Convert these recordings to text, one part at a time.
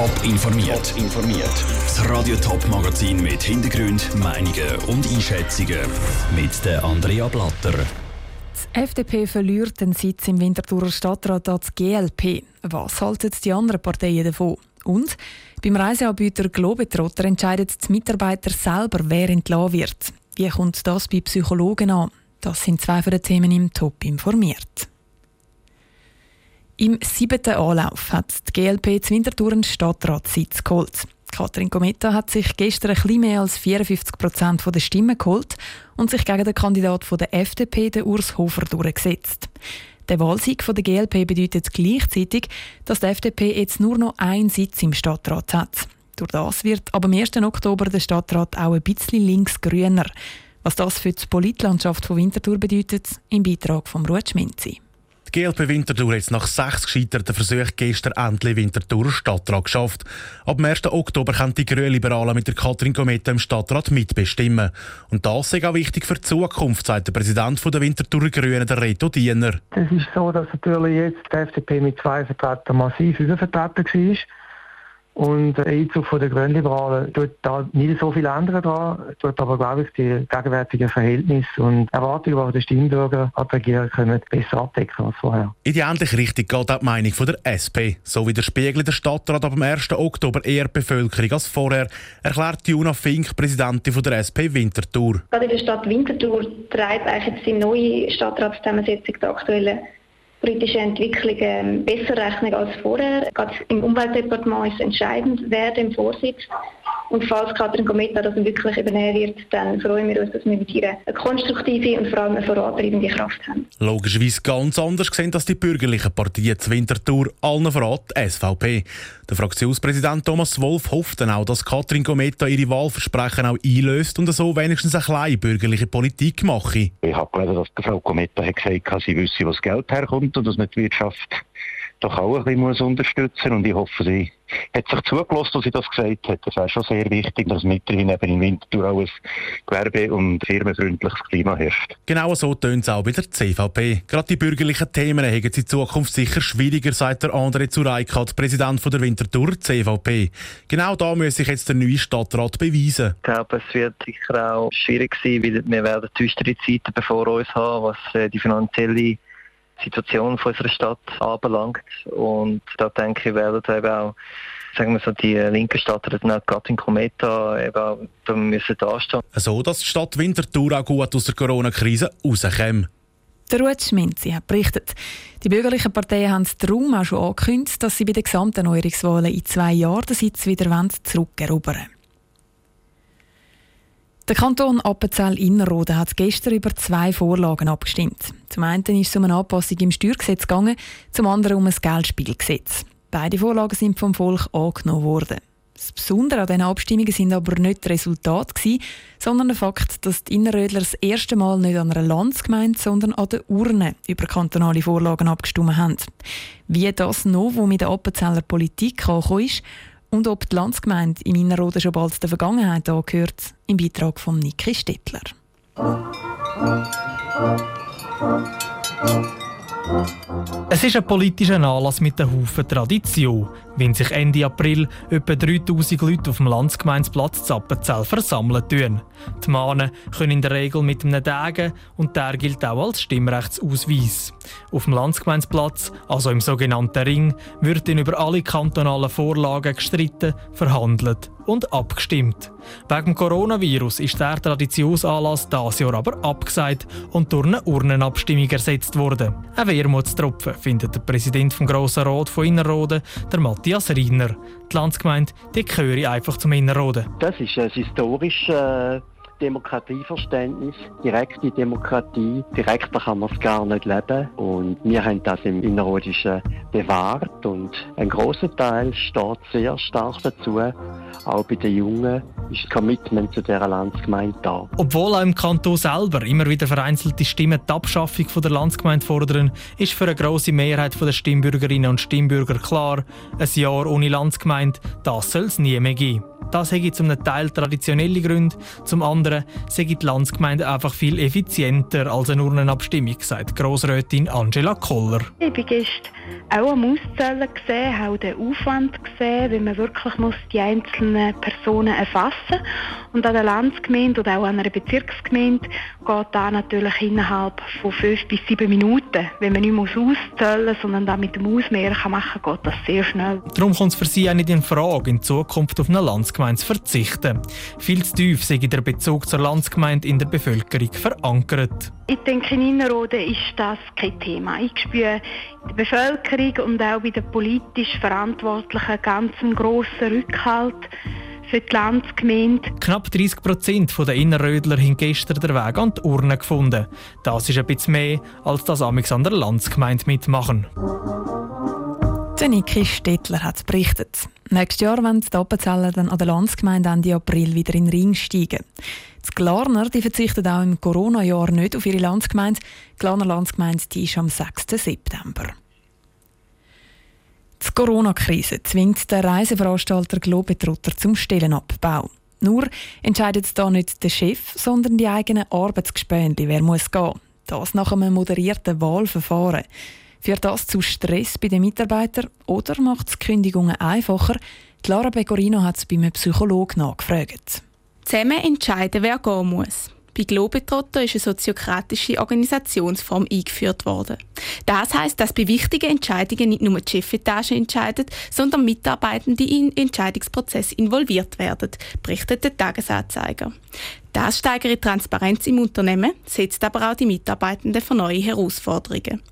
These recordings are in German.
Top informiert. informiert. Das Radio Top Magazin mit Hintergrund, Meinungen und Einschätzungen mit der Andrea Blatter. Die FDP verliert den Sitz im Winterthurer Stadtrat als GLP. Was halten die anderen Parteien davon? Und beim Reiseanbieter Globetrotter entscheiden die Mitarbeiter selber, wer entlassen wird. Wie kommt das bei Psychologen an? Das sind zwei von den Themen im Top informiert. Im siebten Anlauf hat die GLP zu Winterthur einen Stadtratssitz geholt. Katrin Gometta hat sich gestern bisschen mehr als 54 Prozent der Stimmen geholt und sich gegen den Kandidat der FDP, den Urs Hofer, durchgesetzt. Der Wahlsieg der GLP bedeutet gleichzeitig, dass die FDP jetzt nur noch einen Sitz im Stadtrat hat. Durch das wird ab dem 1. Oktober der Stadtrat auch ein bisschen linksgrüner. Was das für die Politlandschaft von Winterthur bedeutet, im Beitrag von Ruth Schminzi. Die GLP Winterthur hat nach sechs gescheiterten Versuchen gestern endlich Winterthur Stadtrat geschafft. Ab dem 1. Oktober können die Grünliberalen mit der Katrin Gometa im Stadtrat mitbestimmen. Und das ist auch wichtig für die Zukunft, sagt der Präsident der Winterthur Grünen, der Reto Diener. Es ist so, dass natürlich jetzt die FDP mit zwei Vertretern massiv übervertreten war. Und der Einzug von der Grünliberalen tut da nicht so viel ändern dran, tut aber, glaube ich, die gegenwärtigen Verhältnisse und Erwartungen, die der Stimmbürger an die Regierung kommen, besser abdecken als vorher. In die ähnliche Richtung geht auch die Meinung von der SP. So wie der Spiegel der Stadtrat ab dem 1. Oktober eher die Bevölkerung als vorher, erklärt Juna Fink, Präsidentin von der SP Winterthur. Gerade in der Stadt Winterthur treibt eigentlich jetzt die neue Stadtratszusammensetzung der aktuellen politische Entwicklungen besser rechnen als vorher. Gerade im Umweltdepartement ist entscheidend, wer dem vorsitzt. Und falls Katrin Gometa das wirklich übernehmen wird, dann freuen wir uns, dass wir mit ihr eine konstruktive und vor allem eine vorantreibende Kraft haben. Logischerweise ganz anders sehen als die bürgerlichen Partien zur Winterthur, allen voran die SVP. Der Fraktionspräsident Thomas Wolf hofft dann auch, dass Katrin Gometa ihre Wahlversprechen auch einlöst und so wenigstens eine kleine bürgerliche Politik mache. Ich habe gelesen, dass die Frau Gometa hat gesagt hat, sie wisse, wo das Geld herkommt und dass man die Wirtschaft doch auch ein bisschen unterstützen muss. Und ich hoffe, sie hat sich zugelassen, als sie das gesagt hat. Das wäre schon sehr wichtig, dass weiterhin eben im Winterthur auch ein gewerbe- und firmenfreundliches Klima herrscht. Genau so tönt es auch bei der CVP. Gerade die bürgerlichen Themen haben sie in Zukunft sicher schwieriger, sagt der André Zureikat, Präsident von der Winterthur CVP. Genau da muss sich jetzt der neue Stadtrat beweisen. Ich glaube, es wird sicher auch schwierig sein, weil wir werden düstere Zeiten bevor uns haben, was äh, die finanzielle Situation von unserer Stadt anbelangt. Und da denke ich, werden eben auch sagen wir so, die linken Stadträte, gerade in Kometa, eben da müssen da stehen. So, dass die Stadt Winterthur auch gut aus der Corona-Krise rauskommt. Der Ruth Schminzi hat berichtet, die bürgerlichen Parteien haben darum auch schon angekündigt, dass sie bei den gesamten Neuerungswahlen in zwei Jahren den Sitz wieder zurückerobern wollen. Der Kanton Appenzell-Innerrhoden hat gestern über zwei Vorlagen abgestimmt. Zum einen ist es um eine Anpassung im Steuergesetz gegangen, zum anderen um ein Geldspielgesetz. Beide Vorlagen sind vom Volk angenommen worden. Das Besondere an diesen Abstimmungen sind aber nicht das Resultat, sondern der Fakt, dass die Innerrödler das erste Mal nicht an einer Landsgemeinde, sondern an der Urne über kantonale Vorlagen abgestimmt haben. Wie das Novo mit der Appenzeller Politik angekommen ist und ob die Landsgemeinde im Innerrhoden schon bald der Vergangenheit angehört, im Beitrag von Niki Stettler. Es ist ein politischer Anlass mit einem Haufen Tradition, wenn sich Ende April etwa 3000 Leute auf dem Landsgemeinsplatz Zappenzell versammeln tun. Die Mahnen können in der Regel mit einem Degen und der gilt auch als Stimmrechtsausweis. Auf dem Landsgemeinsplatz, also im sogenannten Ring, wird dann über alle kantonalen Vorlagen gestritten, verhandelt und abgestimmt. Wegen Coronavirus ist der Traditionsanlass dieses Jahr aber abgesagt und durch eine Urnenabstimmung ersetzt worden. Ein Wermutstropfen findet der Präsident vom Grossen Rat von Innerrhoden, der Matthias Riener. Die Landsgemeinde die gehöre einfach zum Innerrhoden. Das ist ein historisches äh Demokratieverständnis, direkte Demokratie. Direkter kann man es gar nicht leben. Und wir haben das im Innerrhodischen bewahrt. Und ein großer Teil steht sehr stark dazu. Auch bei den Jungen ist das Commitment zu dieser Landsgemeinde da. Obwohl auch im Kanton selber immer wieder vereinzelte Stimmen die Abschaffung der Landsgemeinde fordern, ist für eine grosse Mehrheit der Stimmbürgerinnen und Stimmbürger klar, ein Jahr ohne Landsgemeinde, das soll es nie mehr geben. Das hätte zum Teil traditionelle Gründe, zum anderen sei die Landsgemeinde einfach viel effizienter als eine Urnenabstimmung, sagt Grossrätin Angela Koller. Ich bin gestern auch am Auszählen gesehen, auch den Aufwand gesehen, wie man wirklich muss die einzelnen Personen erfassen muss. Und an der Landsgemeinde oder auch an einer Bezirksgemeinde geht da natürlich innerhalb von fünf bis sieben Minuten. Wenn man nicht muss auszählen sondern da mit dem Ausmehren kann machen geht das sehr schnell. Darum kommt es für Sie auch nicht in Frage, in Zukunft auf eine Landsgemeinde zu verzichten. Viel zu tief sei der Bezug zur Landsgemeinde in der Bevölkerung verankert. Ich denke, in Innerrhoden ist das kein Thema. Ich spüre in der Bevölkerung und auch bei den politisch Verantwortlichen ganz einen grossen Rückhalt für die Landsgemeinde. Knapp 30 Prozent der Innerrödler haben gestern den Weg an die Urne gefunden. Das ist ein bisschen mehr, als das Amix an der Landsgemeinde mitmachen. Der Niki Stettler hat berichtet. Nächstes Jahr wollen die Appenzeller dann an der Landsgemeinde Ende April wieder in den Ring steigen. Die Glarner die verzichten auch im Corona-Jahr nicht auf ihre Landsgemeinde. Die Glarner Landsgemeinde die ist am 6. September. Die Corona-Krise zwingt den Reiseveranstalter Globetrotter zum Stellenabbau. Nur entscheidet da nicht der Chef, sondern die eigenen Arbeitsgespänli, wer muss gehen. Das nach einem moderierten Wahlverfahren. Führt das zu Stress bei den Mitarbeitern oder macht es Kündigungen einfacher? Clara Pecorino hat es bei einem Psychologen nachgefragt. Zusammen entscheiden, wer gehen muss. Bei Globetrotter ist eine soziokratische Organisationsform eingeführt worden. Das heißt, dass bei wichtigen Entscheidungen nicht nur die Chefetage entscheidet, sondern Mitarbeitende in den Entscheidungsprozess involviert werden, berichtet der Tagesanzeiger. Das steigert Transparenz im Unternehmen, setzt aber auch die Mitarbeitenden für neue Herausforderungen.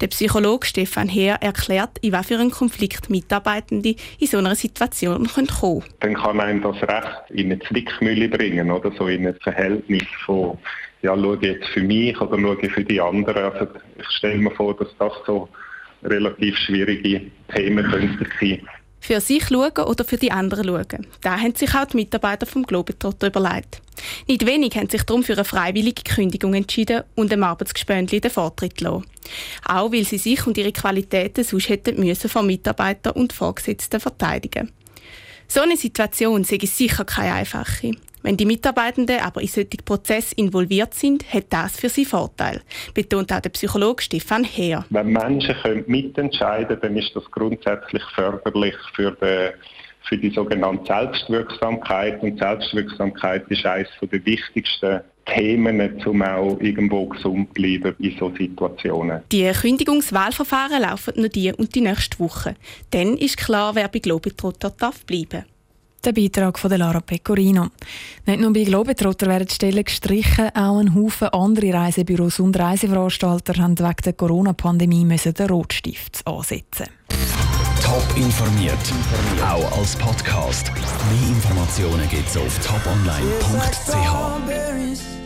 Der Psychologe Stefan Heer erklärt, in was für einen Konflikt Mitarbeitende in so einer Situation kommen können. Dann kann einem das Recht in eine Zwickmühle bringen, oder so in ein Verhältnis von ja, schaue jetzt für mich oder schaue ich für die anderen. Also ich stelle mir vor, dass das so relativ schwierige Themen könnten sein für sich schauen oder für die anderen schauen. Da haben sich auch die Mitarbeiter vom Globetrotter überlegt. Nicht wenig haben sich darum für eine freiwillige Kündigung entschieden und dem Arbeitsgespöntli den Vortritt lassen. Auch weil sie sich und ihre Qualitäten sonst hätten müssen von Mitarbeitern und Vorgesetzten verteidigen. So eine Situation ich sicher keine einfache. Wenn die Mitarbeitenden aber in solchen Prozess involviert sind, hat das für sie Vorteil, betont auch der Psychologe Stefan Heer. Wenn Menschen können mitentscheiden können, dann ist das grundsätzlich förderlich für die, für die sogenannte Selbstwirksamkeit. Und Selbstwirksamkeit ist eines der wichtigsten Themen, um auch irgendwo gesund zu bleiben in solchen Situationen. Die Kündigungswahlverfahren laufen nur die und die nächste Woche. Dann ist klar, wer bei Globetrotter darf bleiben der Beitrag von Lara Pecorino. Nicht nur bei Globetrotter werden Stellen gestrichen, auch ein Haufen andere Reisebüros und Reiseveranstalter haben wegen der Corona-Pandemie den Rotstift ansetzen. Top informiert, auch als Podcast. Mehr Informationen gibt es auf toponline.ch.